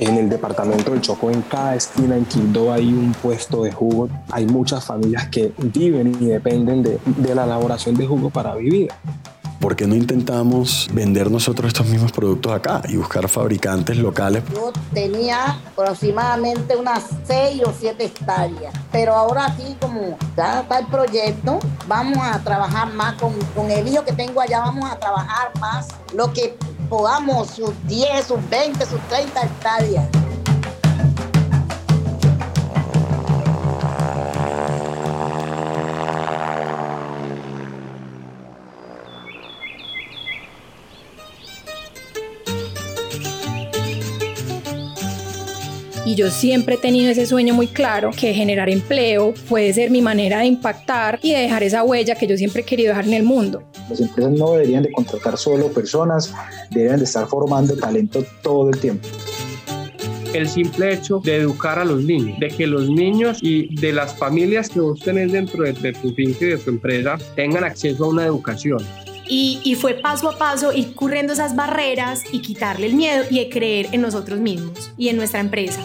En el departamento del Chocó, en cada esquina, en Quibdó, hay un puesto de jugo. Hay muchas familias que viven y dependen de, de la elaboración de jugo para vivir. ¿Por qué no intentamos vender nosotros estos mismos productos acá y buscar fabricantes locales? Yo tenía aproximadamente unas 6 o 7 hectáreas, pero ahora aquí como ya está el proyecto, vamos a trabajar más con, con el hijo que tengo allá, vamos a trabajar más lo que podamos, sus 10, sus 20, sus 30 hectáreas. Y yo siempre he tenido ese sueño muy claro que generar empleo puede ser mi manera de impactar y de dejar esa huella que yo siempre he querido dejar en el mundo. Las empresas no deberían de contratar solo personas, deberían de estar formando talento todo el tiempo el simple hecho de educar a los niños, de que los niños y de las familias que vos tenés dentro de, de tu finca y de tu empresa tengan acceso a una educación. Y, y, fue paso a paso ir corriendo esas barreras y quitarle el miedo y creer en nosotros mismos y en nuestra empresa.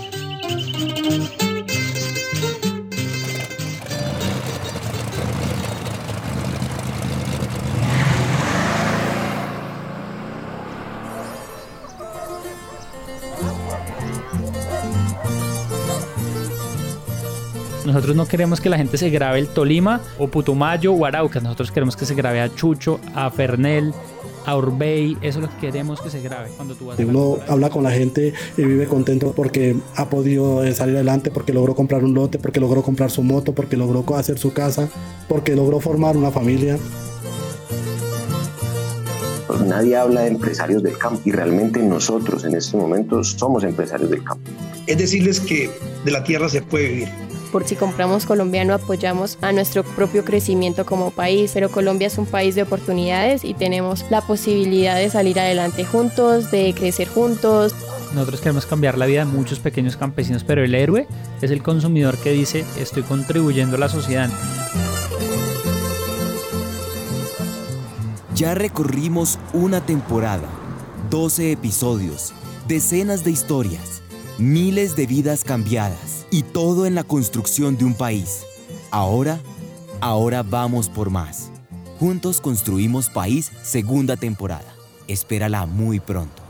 Nosotros no queremos que la gente se grabe el Tolima o Putumayo o Arauca. Nosotros queremos que se grabe a Chucho, a Fernel, a Urbey. Eso es lo que queremos que se grabe cuando tú vas a Uno habla con la gente y vive contento porque ha podido salir adelante, porque logró comprar un lote, porque logró comprar su moto, porque logró hacer su casa, porque logró formar una familia nadie habla de empresarios del campo y realmente nosotros en este momento somos empresarios del campo. Es decirles que de la tierra se puede vivir por si compramos colombiano apoyamos a nuestro propio crecimiento como país, pero Colombia es un país de oportunidades y tenemos la posibilidad de salir adelante juntos, de crecer juntos. Nosotros queremos cambiar la vida de muchos pequeños campesinos, pero el héroe es el consumidor que dice estoy contribuyendo a la sociedad. Ya recorrimos una temporada, 12 episodios, decenas de historias, miles de vidas cambiadas y todo en la construcción de un país. Ahora, ahora vamos por más. Juntos construimos país segunda temporada. Espérala muy pronto.